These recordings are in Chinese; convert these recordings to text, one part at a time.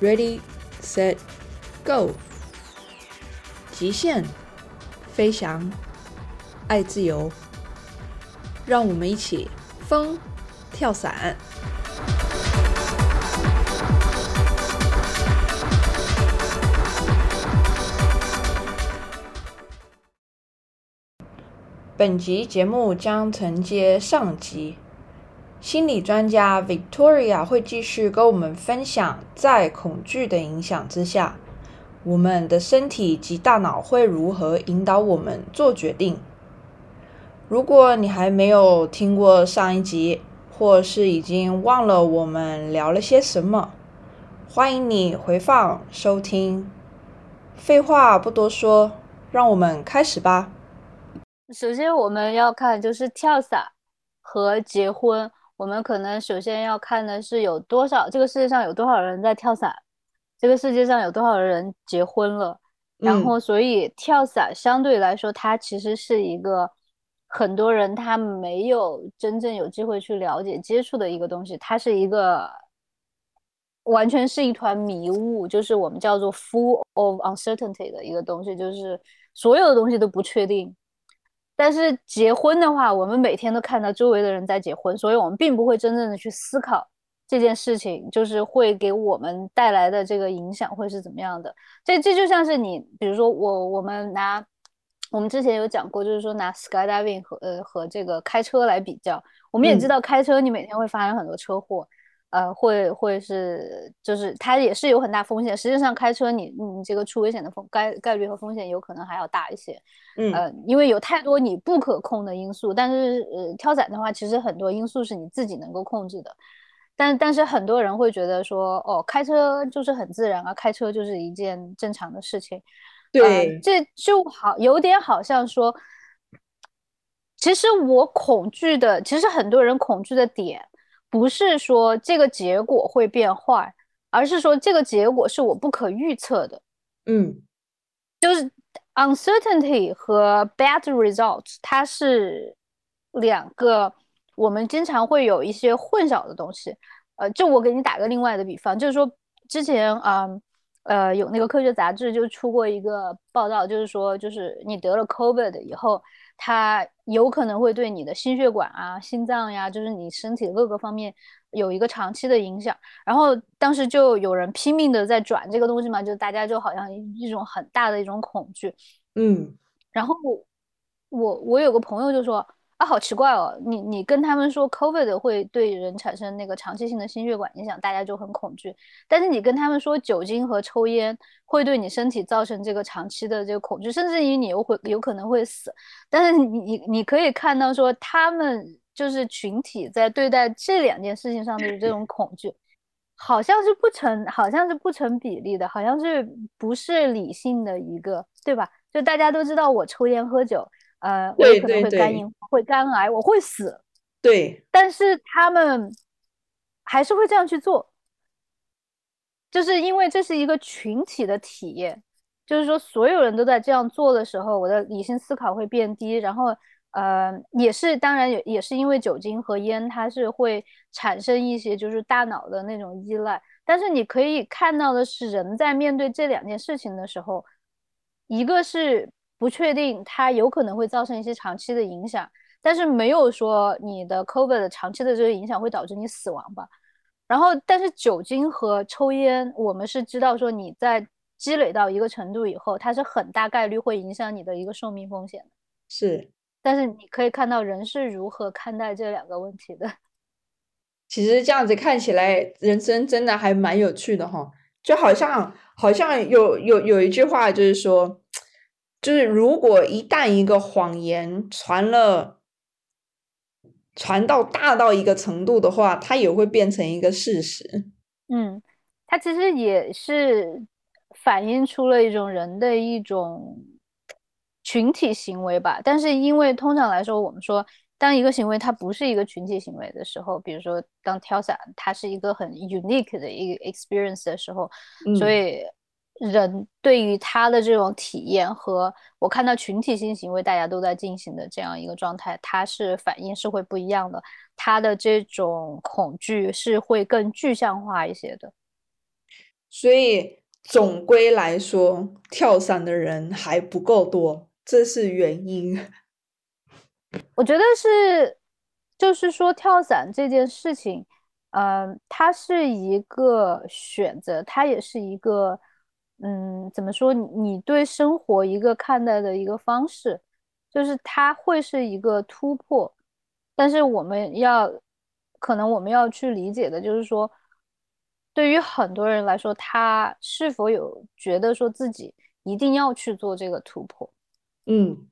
，Ready, Set, Go！极限飞翔，爱自由，让我们一起疯跳伞。本集节目将承接上集。心理专家 Victoria 会继续跟我们分享，在恐惧的影响之下，我们的身体及大脑会如何引导我们做决定。如果你还没有听过上一集，或是已经忘了我们聊了些什么，欢迎你回放收听。废话不多说，让我们开始吧。首先，我们要看就是跳伞和结婚。我们可能首先要看的是有多少这个世界上有多少人在跳伞，这个世界上有多少人结婚了，然后所以跳伞相对来说，它其实是一个很多人他没有真正有机会去了解接触的一个东西，它是一个完全是一团迷雾，就是我们叫做 full of uncertainty 的一个东西，就是所有的东西都不确定。但是结婚的话，我们每天都看到周围的人在结婚，所以我们并不会真正的去思考这件事情，就是会给我们带来的这个影响会是怎么样的。这这就像是你，比如说我，我们拿我们之前有讲过，就是说拿 skydiving 和呃和这个开车来比较，我们也知道开车你每天会发生很多车祸。呃，会会是，就是它也是有很大风险。实际上，开车你你这个出危险的风概概率和风险有可能还要大一些。嗯，呃，因为有太多你不可控的因素。但是，呃，跳伞的话，其实很多因素是你自己能够控制的。但但是很多人会觉得说，哦，开车就是很自然啊，开车就是一件正常的事情。对，这就好有点好像说，其实我恐惧的，其实很多人恐惧的点。不是说这个结果会变坏，而是说这个结果是我不可预测的。嗯，就是 uncertainty 和 bad results，它是两个我们经常会有一些混淆的东西。呃，就我给你打个另外的比方，就是说之前啊，呃，有那个科学杂志就出过一个报道，就是说，就是你得了 COVID 以后。它有可能会对你的心血管啊、心脏呀，就是你身体的各个方面有一个长期的影响。然后当时就有人拼命的在转这个东西嘛，就大家就好像一种很大的一种恐惧。嗯，然后我我有个朋友就说。啊，好奇怪哦！你你跟他们说 COVID 会对人产生那个长期性的心血管影响，大家就很恐惧。但是你跟他们说酒精和抽烟会对你身体造成这个长期的这个恐惧，甚至于你又会有可能会死。但是你你你可以看到说，他们就是群体在对待这两件事情上的这种恐惧，好像是不成，好像是不成比例的，好像是不是理性的一个，对吧？就大家都知道我抽烟喝酒。呃，我有可能会肝硬会肝癌，我会死。对，但是他们还是会这样去做，就是因为这是一个群体的体验，就是说所有人都在这样做的时候，我的理性思考会变低。然后，呃，也是当然也也是因为酒精和烟，它是会产生一些就是大脑的那种依赖。但是你可以看到的是，人在面对这两件事情的时候，一个是。不确定，它有可能会造成一些长期的影响，但是没有说你的 COVID 长期的这个影响会导致你死亡吧。然后，但是酒精和抽烟，我们是知道说你在积累到一个程度以后，它是很大概率会影响你的一个寿命风险是，但是你可以看到人是如何看待这两个问题的。其实这样子看起来，人生真的还蛮有趣的哈，就好像好像有有有一句话就是说。就是如果一旦一个谎言传了，传到大到一个程度的话，它也会变成一个事实。嗯，它其实也是反映出了一种人的一种群体行为吧。但是因为通常来说，我们说当一个行为它不是一个群体行为的时候，比如说当跳伞，它是一个很 unique 的一个 experience 的时候，所以。人对于他的这种体验和我看到群体性行为大家都在进行的这样一个状态，他是反应是会不一样的，他的这种恐惧是会更具象化一些的。所以总归来说，跳伞的人还不够多，这是原因。我觉得是，就是说跳伞这件事情，嗯，它是一个选择，它也是一个，嗯，怎么说？你对生活一个看待的一个方式，就是它会是一个突破。但是我们要，可能我们要去理解的就是说，对于很多人来说，他是否有觉得说自己一定要去做这个突破？嗯，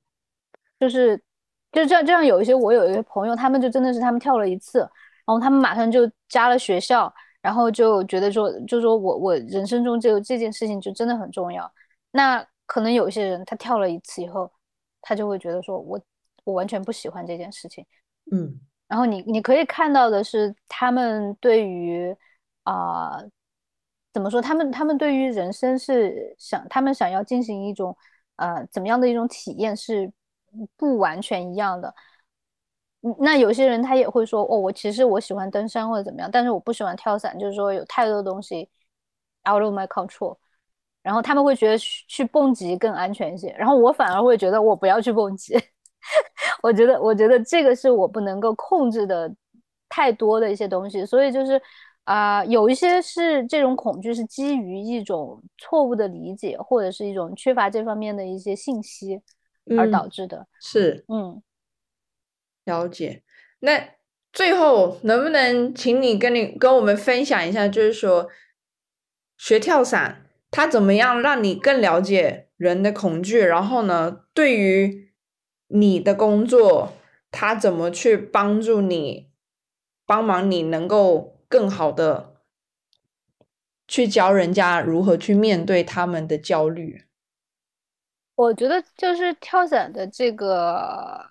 就是。就这样，这样有一些我有一些朋友，他们就真的是他们跳了一次，然后他们马上就加了学校，然后就觉得说，就说我我人生中就这件事情就真的很重要。那可能有些人他跳了一次以后，他就会觉得说我我完全不喜欢这件事情。嗯，然后你你可以看到的是，他们对于啊怎么说，他们他们对于人生是想他们想要进行一种呃怎么样的一种体验是。不完全一样的，那有些人他也会说，哦，我其实我喜欢登山或者怎么样，但是我不喜欢跳伞，就是说有太多东西 out of my control，然后他们会觉得去蹦极更安全一些，然后我反而会觉得我不要去蹦极，我觉得我觉得这个是我不能够控制的太多的一些东西，所以就是啊，有一些是这种恐惧是基于一种错误的理解，或者是一种缺乏这方面的一些信息。而导致的是，嗯，了解。那最后能不能请你跟你跟我们分享一下，就是说学跳伞，它怎么样让你更了解人的恐惧？然后呢，对于你的工作，它怎么去帮助你，帮忙你能够更好的去教人家如何去面对他们的焦虑？我觉得就是跳伞的这个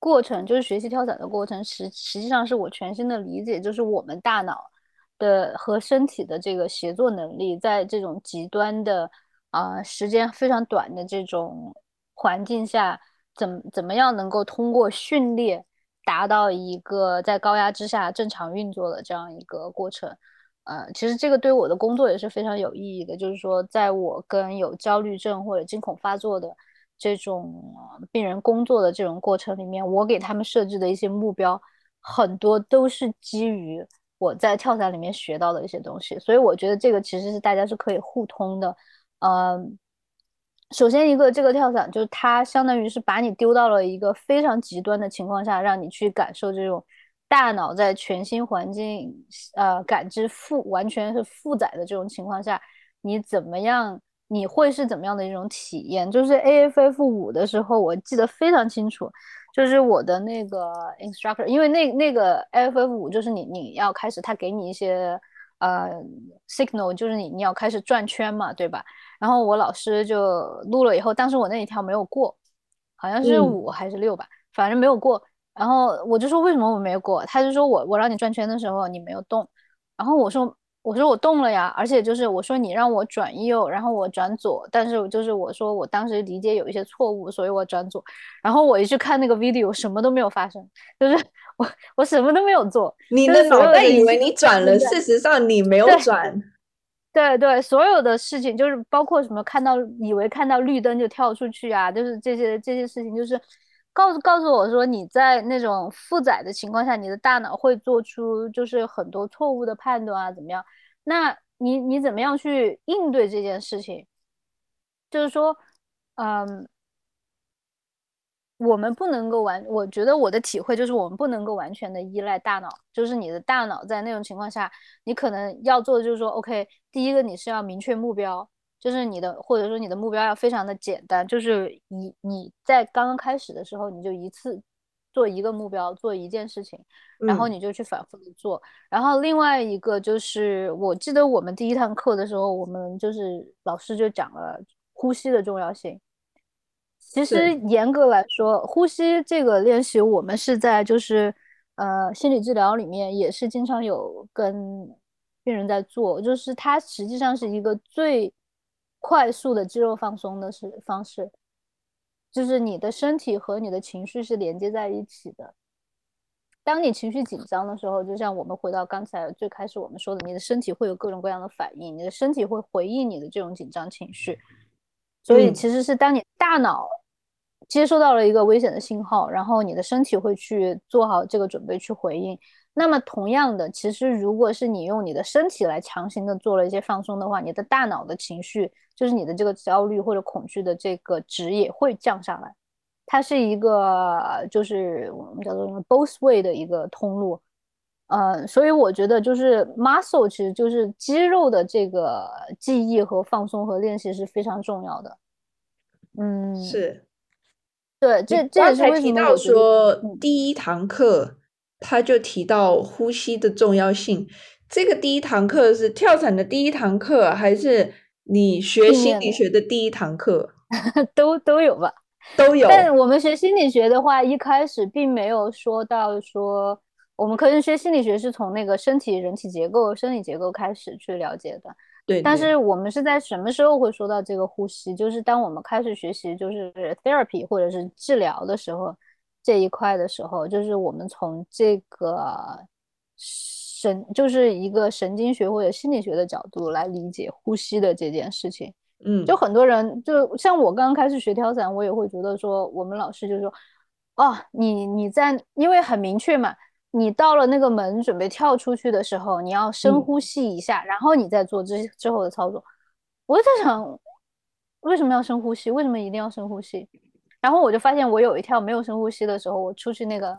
过程，就是学习跳伞的过程，实实际上是我全新的理解，就是我们大脑的和身体的这个协作能力，在这种极端的啊时间非常短的这种环境下，怎怎么样能够通过训练达到一个在高压之下正常运作的这样一个过程。呃，其实这个对我的工作也是非常有意义的。就是说，在我跟有焦虑症或者惊恐发作的这种病人工作的这种过程里面，我给他们设置的一些目标，很多都是基于我在跳伞里面学到的一些东西。所以我觉得这个其实是大家是可以互通的。嗯，首先一个这个跳伞就是它相当于是把你丢到了一个非常极端的情况下，让你去感受这种。大脑在全新环境，呃，感知负完全是负载的这种情况下，你怎么样？你会是怎么样的一种体验？就是 AFF 五的时候，我记得非常清楚，就是我的那个 instructor，因为那那个 AFF 五就是你你要开始，他给你一些呃 signal，就是你你要开始转圈嘛，对吧？然后我老师就录了以后，当时我那一条没有过，好像是五还是六吧，反正没有过。然后我就说为什么我没有过？他就说我我让你转圈的时候你没有动。然后我说我说我动了呀，而且就是我说你让我转右，然后我转左，但是就是我说我当时理解有一些错误，所以我转左。然后我一去看那个 video，什么都没有发生，就是 我我什么都没有做。你的脑袋以为你转了，事实上你没有转。对对，所有的事情就是包括什么看到以为看到绿灯就跳出去啊，就是这些这些事情就是。告诉告诉我说，你在那种负载的情况下，你的大脑会做出就是很多错误的判断啊，怎么样？那你你怎么样去应对这件事情？就是说，嗯，我们不能够完，我觉得我的体会就是，我们不能够完全的依赖大脑。就是你的大脑在那种情况下，你可能要做的就是说，OK，第一个你是要明确目标。就是你的，或者说你的目标要非常的简单，就是你你在刚刚开始的时候，你就一次做一个目标，做一件事情，然后你就去反复的做。然后另外一个就是，我记得我们第一堂课的时候，我们就是老师就讲了呼吸的重要性。其实严格来说，呼吸这个练习，我们是在就是呃心理治疗里面也是经常有跟病人在做，就是它实际上是一个最。快速的肌肉放松的是方式，就是你的身体和你的情绪是连接在一起的。当你情绪紧张的时候，就像我们回到刚才最开始我们说的，你的身体会有各种各样的反应，你的身体会回应你的这种紧张情绪。所以其实是当你大脑接收到了一个危险的信号，然后你的身体会去做好这个准备去回应。那么同样的，其实如果是你用你的身体来强行的做了一些放松的话，你的大脑的情绪，就是你的这个焦虑或者恐惧的这个值也会降下来。它是一个就是我们叫做 both way 的一个通路，呃，所以我觉得就是 muscle 其实就是肌肉的这个记忆和放松和练习是非常重要的。嗯，是，对，这这也是为什么说第一堂课他就提到呼吸的重要性。这个第一堂课是跳伞的第一堂课，还是你学心理学的第一堂课？都都有吧。都有，但我们学心理学的话，一开始并没有说到说，我们可能学心理学是从那个身体、人体结构、生理结构开始去了解的。对。但是我们是在什么时候会说到这个呼吸？就是当我们开始学习就是 therapy 或者是治疗的时候，这一块的时候，就是我们从这个神，就是一个神经学或者心理学的角度来理解呼吸的这件事情。嗯，就很多人，就像我刚刚开始学跳伞，我也会觉得说，我们老师就说，哦，你你在，因为很明确嘛，你到了那个门准备跳出去的时候，你要深呼吸一下，然后你再做之之后的操作。我就在想，为什么要深呼吸？为什么一定要深呼吸？然后我就发现，我有一跳没有深呼吸的时候，我出去那个，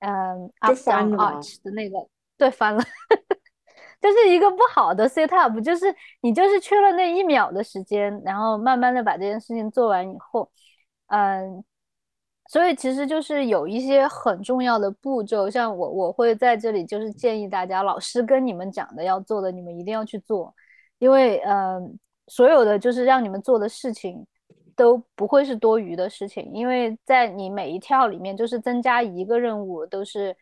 嗯，up down arch 的那个，对，翻了。就是一个不好的 set up，就是你就是缺了那一秒的时间，然后慢慢的把这件事情做完以后，嗯，所以其实就是有一些很重要的步骤，像我我会在这里就是建议大家，老师跟你们讲的要做的，你们一定要去做，因为嗯，所有的就是让你们做的事情都不会是多余的事情，因为在你每一跳里面就是增加一个任务都是。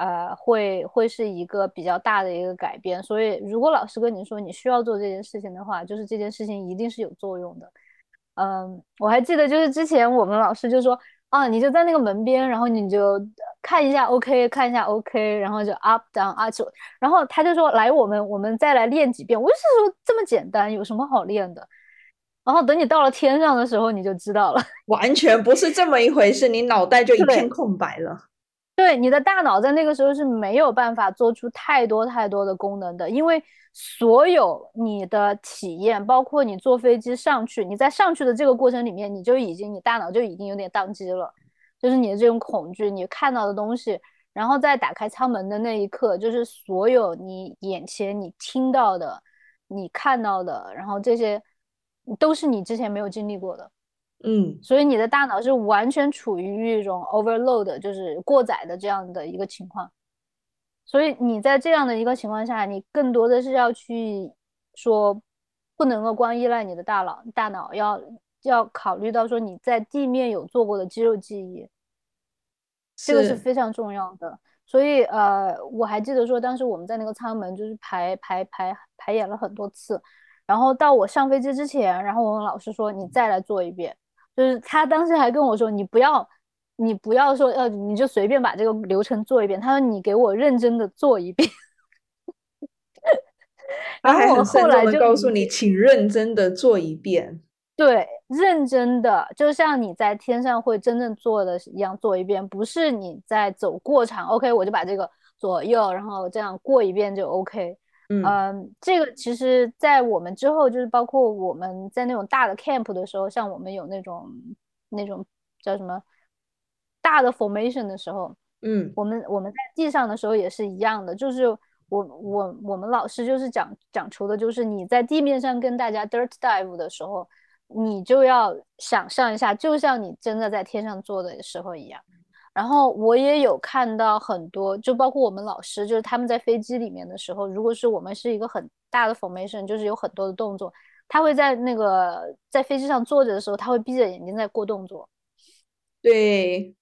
呃，会会是一个比较大的一个改变，所以如果老师跟你说你需要做这件事情的话，就是这件事情一定是有作用的。嗯，我还记得就是之前我们老师就说，啊，你就在那个门边，然后你就看一下 OK，看一下 OK，然后就 up down up，然后他就说来我们我们再来练几遍。我就是说这么简单，有什么好练的？然后等你到了天上的时候，你就知道了，完全不是这么一回事，你脑袋就一片空白了。对你的大脑在那个时候是没有办法做出太多太多的功能的，因为所有你的体验，包括你坐飞机上去，你在上去的这个过程里面，你就已经你大脑就已经有点宕机了，就是你的这种恐惧，你看到的东西，然后在打开舱门的那一刻，就是所有你眼前你听到的、你看到的，然后这些都是你之前没有经历过的。嗯，所以你的大脑是完全处于一种 overload，就是过载的这样的一个情况。所以你在这样的一个情况下，你更多的是要去说，不能够光依赖你的大脑，大脑要要考虑到说你在地面有做过的肌肉记忆，这个是非常重要的。所以呃，我还记得说当时我们在那个舱门就是排排排排演了很多次，然后到我上飞机之前，然后我跟老师说你再来做一遍。就是他当时还跟我说：“你不要，你不要说，呃，你就随便把这个流程做一遍。”他说：“你给我认真的做一遍。”然后我后来就告诉你，请认真的做一遍。对，认真的，就像你在天上会真正做的一样做一遍，不是你在走过场。OK，我就把这个左右，然后这样过一遍就 OK。嗯，这个其实，在我们之后，就是包括我们在那种大的 camp 的时候，像我们有那种那种叫什么大的 formation 的时候，嗯，我们我们在地上的时候也是一样的，就是我我我们老师就是讲讲出的，就是你在地面上跟大家 dirt dive 的时候，你就要想象一下，就像你真的在天上做的时候一样。然后我也有看到很多，就包括我们老师，就是他们在飞机里面的时候，如果是我们是一个很大的 formation，就是有很多的动作，他会在那个在飞机上坐着的时候，他会闭着眼睛在过动作。对，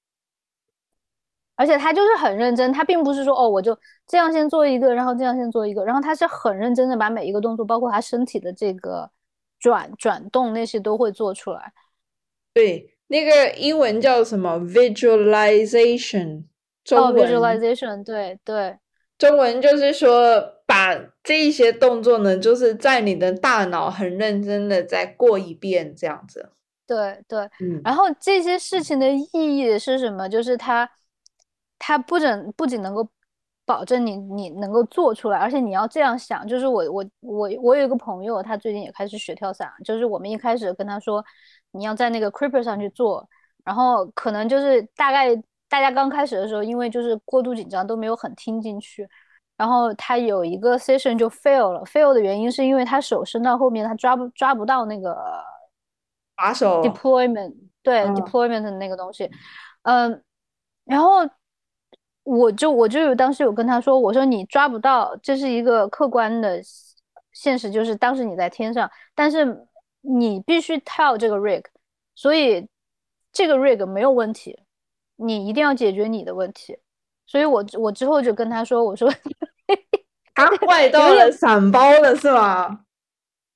而且他就是很认真，他并不是说哦，我就这样先做一个，然后这样先做一个，然后他是很认真的把每一个动作，包括他身体的这个转转动那些都会做出来。对。那个英文叫什么？Visualization，中文 visualization，对对。中文就是说，把这一些动作呢，就是在你的大脑很认真的再过一遍，这样子。对对，嗯，然后这些事情的意义是什么？就是它，它不仅不仅能够保证你你能够做出来，而且你要这样想，就是我我我我有一个朋友，他最近也开始学跳伞，就是我们一开始跟他说，你要在那个 Creeper 上去做，然后可能就是大概。大家刚开始的时候，因为就是过度紧张，都没有很听进去。然后他有一个 session 就 fail 了，fail 的原因是因为他手伸到后面，他抓不抓不到那个把手 deployment，对 deployment 的那个东西。嗯，然后我就我就有当时有跟他说，我说你抓不到，这是一个客观的现实，就是当时你在天上，但是你必须 tell 这个 rig，所以这个 rig 没有问题。你一定要解决你的问题，所以我我之后就跟他说，我说 他坏到了散包了是吧？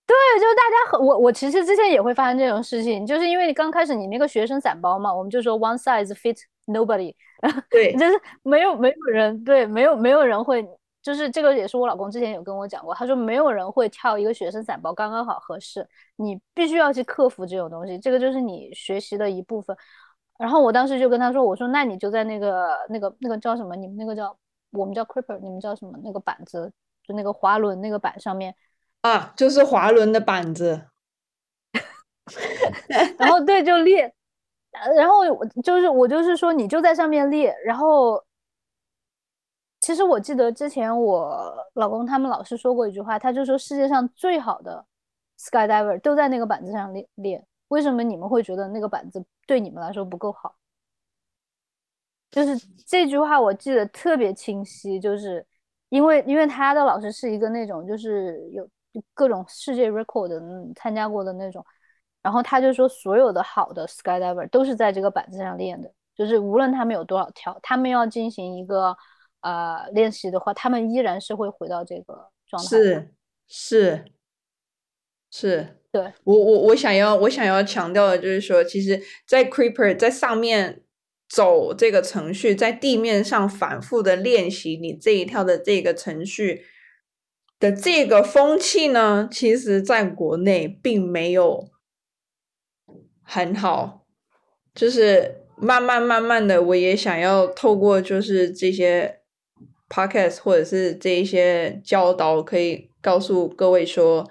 对，就是大家很我我其实之前也会发生这种事情，就是因为你刚开始你那个学生散包嘛，我们就说 one size fit nobody，对，就是没有没有人对没有没有人会，就是这个也是我老公之前有跟我讲过，他说没有人会跳一个学生伞包刚刚好合适，你必须要去克服这种东西，这个就是你学习的一部分。然后我当时就跟他说：“我说那你就在那个那个那个叫什么？你们那个叫我们叫 creeper，你们叫什么？那个板子就那个滑轮那个板上面啊，就是滑轮的板子。然后对，就练。然后我就是我就是说你就在上面练。然后其实我记得之前我老公他们老师说过一句话，他就说世界上最好的 skydiver 都在那个板子上练练。为什么你们会觉得那个板子？”对你们来说不够好，就是这句话我记得特别清晰，就是因为因为他的老师是一个那种就是有各种世界 record 的参加过的那种，然后他就说所有的好的 skydiver 都是在这个板子上练的，就是无论他们有多少跳，他们要进行一个呃练习的话，他们依然是会回到这个状态。是是是。对我我我想要我想要强调的就是说，其实，在 Creeper 在上面走这个程序，在地面上反复的练习你这一跳的这个程序的这个风气呢，其实在国内并没有很好。就是慢慢慢慢的，我也想要透过就是这些 Podcast 或者是这一些教导，可以告诉各位说。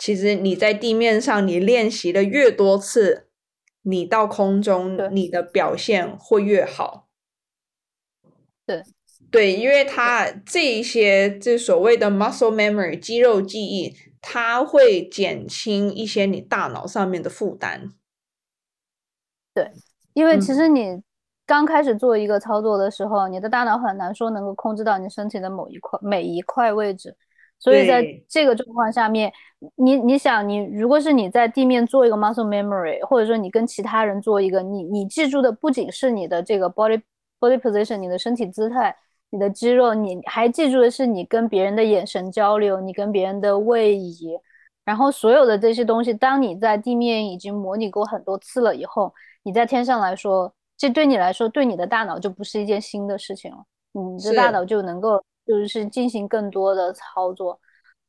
其实你在地面上，你练习的越多次，你到空中，你的表现会越好。对，对，因为它这一些这所谓的 muscle memory 肌肉记忆，它会减轻一些你大脑上面的负担。对，因为其实你刚开始做一个操作的时候，你的大脑很难说能够控制到你身体的某一块每一块位置。所以在这个状况下面，你你想，你如果是你在地面做一个 muscle memory，或者说你跟其他人做一个，你你记住的不仅是你的这个 body body position，你的身体姿态，你的肌肉，你还记住的是你跟别人的眼神交流，你跟别人的位移，然后所有的这些东西，当你在地面已经模拟过很多次了以后，你在天上来说，这对你来说，对你的大脑就不是一件新的事情了，你的大脑就能够。就是进行更多的操作，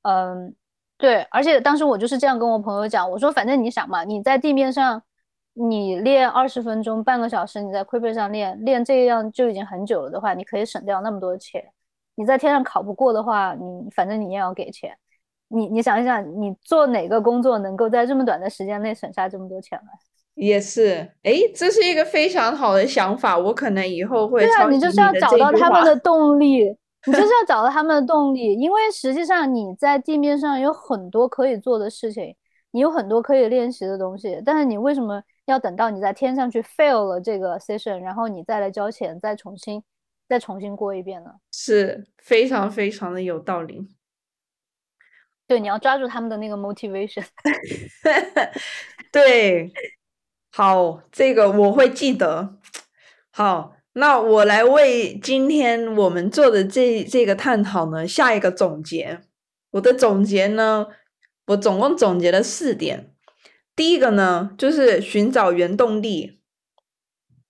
嗯，对，而且当时我就是这样跟我朋友讲，我说反正你想嘛，你在地面上你练二十分钟、半个小时，你在 Creeper 上练练这样就已经很久了的话，你可以省掉那么多钱。你在天上考不过的话，你反正你也要给钱。你你想一想，你做哪个工作能够在这么短的时间内省下这么多钱来？也是，哎，这是一个非常好的想法，我可能以后会。对啊，你就是要找到他们的动力。你就是要找到他们的动力，因为实际上你在地面上有很多可以做的事情，你有很多可以练习的东西，但是你为什么要等到你在天上去 fail 了这个 session，然后你再来交钱，再重新再重新过一遍呢？是非常非常的有道理。对，你要抓住他们的那个 motivation。对，好，这个我会记得。好。那我来为今天我们做的这这个探讨呢下一个总结。我的总结呢，我总共总结了四点。第一个呢，就是寻找原动力；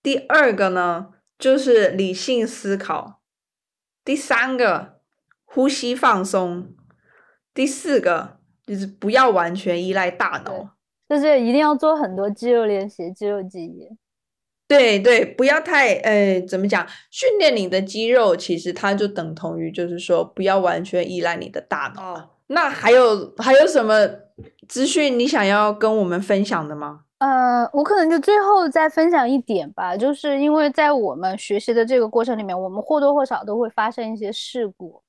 第二个呢，就是理性思考；第三个，呼吸放松；第四个，就是不要完全依赖大脑，就是一定要做很多肌肉练习、肌肉记忆。对对，不要太呃，怎么讲？训练你的肌肉，其实它就等同于就是说，不要完全依赖你的大脑。那还有还有什么资讯你想要跟我们分享的吗？呃，我可能就最后再分享一点吧，就是因为在我们学习的这个过程里面，我们或多或少都会发生一些事故，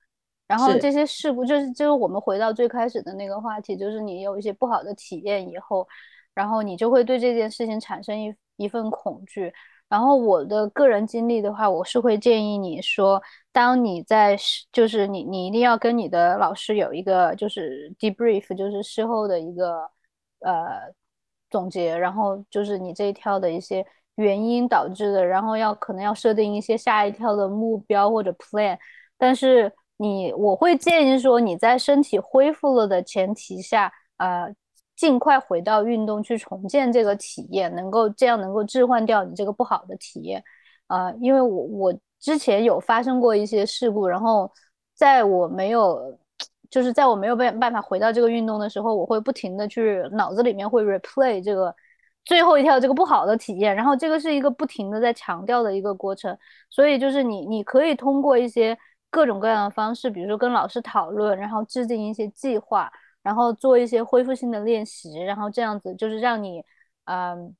然后这些事故就是就是我们回到最开始的那个话题，就是你有一些不好的体验以后，然后你就会对这件事情产生一一份恐惧。然后我的个人经历的话，我是会建议你说，当你在就是你你一定要跟你的老师有一个就是 debrief，就是事后的一个呃。总结，然后就是你这一跳的一些原因导致的，然后要可能要设定一些下一跳的目标或者 plan。但是你，我会建议说你在身体恢复了的前提下，呃，尽快回到运动去重建这个体验，能够这样能够置换掉你这个不好的体验。呃，因为我我之前有发生过一些事故，然后在我没有。就是在我没有办办法回到这个运动的时候，我会不停的去脑子里面会 replay 这个最后一跳这个不好的体验，然后这个是一个不停的在强调的一个过程。所以就是你你可以通过一些各种各样的方式，比如说跟老师讨论，然后制定一些计划，然后做一些恢复性的练习，然后这样子就是让你嗯，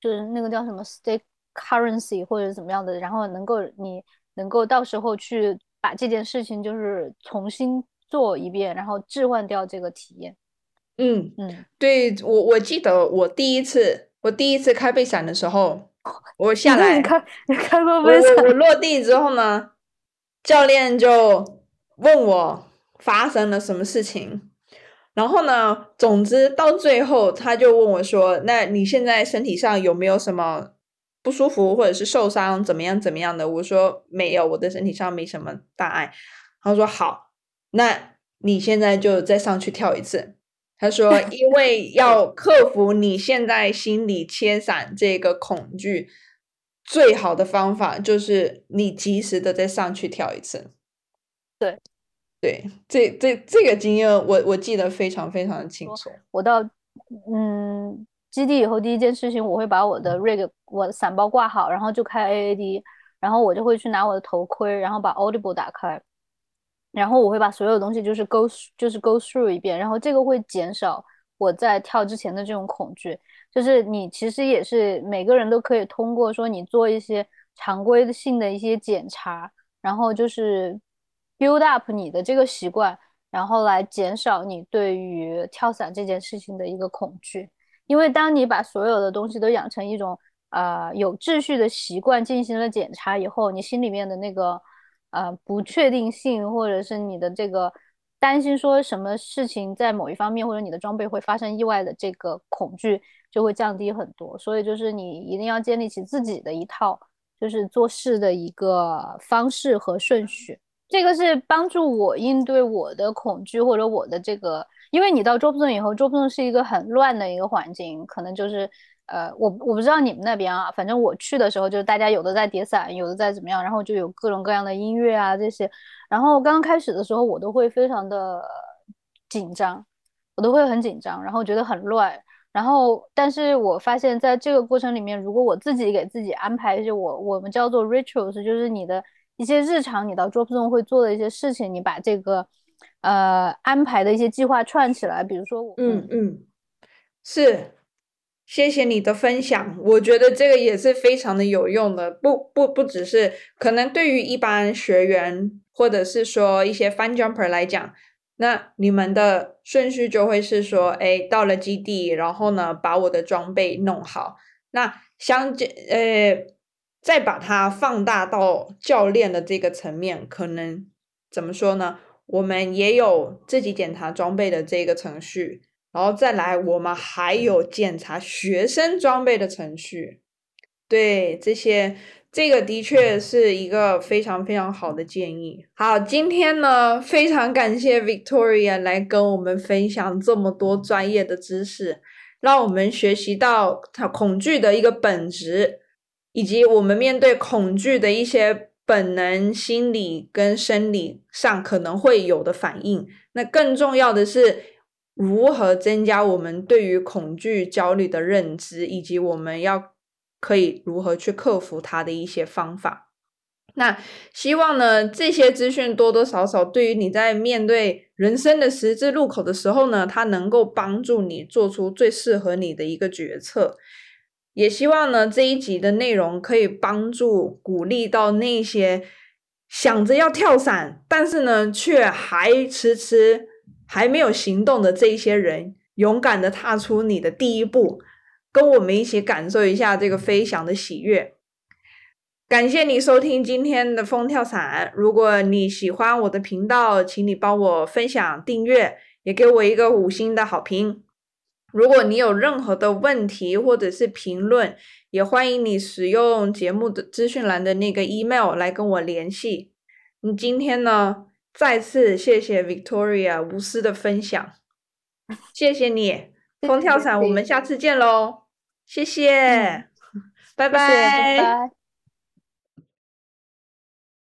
就是那个叫什么 stay currency 或者怎么样的，然后能够你能够到时候去把这件事情就是重新。做一遍，然后置换掉这个体验。嗯嗯，对我我记得我第一次我第一次开背伞的时候，我下来开开过背伞，我落地之后呢，教练就问我发生了什么事情，然后呢，总之到最后他就问我说：“那你现在身体上有没有什么不舒服或者是受伤？怎么样怎么样的？”我说：“没有，我的身体上没什么大碍。”他说：“好。”那你现在就再上去跳一次。他说，因为要克服你现在心里切散这个恐惧，最好的方法就是你及时的再上去跳一次。对，对，这这这个经验我我记得非常非常的清楚。我到嗯基地以后，第一件事情我会把我的 rig 我的伞包挂好，然后就开 AAD，然后我就会去拿我的头盔，然后把 Audible 打开。然后我会把所有东西就是 go 就是 go through 一遍，然后这个会减少我在跳之前的这种恐惧。就是你其实也是每个人都可以通过说你做一些常规性的一些检查，然后就是 build up 你的这个习惯，然后来减少你对于跳伞这件事情的一个恐惧。因为当你把所有的东西都养成一种呃有秩序的习惯进行了检查以后，你心里面的那个。呃，不确定性，或者是你的这个担心，说什么事情在某一方面，或者你的装备会发生意外的这个恐惧就会降低很多。所以就是你一定要建立起自己的一套，就是做事的一个方式和顺序。这个是帮助我应对我的恐惧，或者我的这个，因为你到周布顿以后，周布顿是一个很乱的一个环境，可能就是。呃，我我不知道你们那边啊，反正我去的时候，就是大家有的在叠伞，有的在怎么样，然后就有各种各样的音乐啊这些。然后刚刚开始的时候，我都会非常的紧张，我都会很紧张，然后觉得很乱。然后，但是我发现在这个过程里面，如果我自己给自己安排一些我我们叫做 rituals，就是你的一些日常，你到 drop zone 会做的一些事情，你把这个呃安排的一些计划串起来，比如说我嗯嗯是。谢谢你的分享，我觉得这个也是非常的有用的。不不不只是可能对于一般学员，或者是说一些 fun jumper 来讲，那你们的顺序就会是说，哎，到了基地，然后呢，把我的装备弄好。那相呃，再把它放大到教练的这个层面，可能怎么说呢？我们也有自己检查装备的这个程序。然后再来，我们还有检查学生装备的程序，对这些，这个的确是一个非常非常好的建议。好，今天呢，非常感谢 Victoria 来跟我们分享这么多专业的知识，让我们学习到他恐惧的一个本质，以及我们面对恐惧的一些本能心理跟生理上可能会有的反应。那更重要的是，如何增加我们对于恐惧、焦虑的认知，以及我们要可以如何去克服它的一些方法。那希望呢，这些资讯多多少少对于你在面对人生的十字路口的时候呢，它能够帮助你做出最适合你的一个决策。也希望呢，这一集的内容可以帮助鼓励到那些想着要跳伞，但是呢，却还迟迟还没有行动的这一些人，勇敢的踏出你的第一步，跟我们一起感受一下这个飞翔的喜悦。感谢你收听今天的风跳伞。如果你喜欢我的频道，请你帮我分享、订阅，也给我一个五星的好评。如果你有任何的问题或者是评论，也欢迎你使用节目的资讯栏的那个 email 来跟我联系。你今天呢，再次谢谢 Victoria 无私的分享，谢谢你，风跳伞，我们下次见喽，谢谢，拜拜。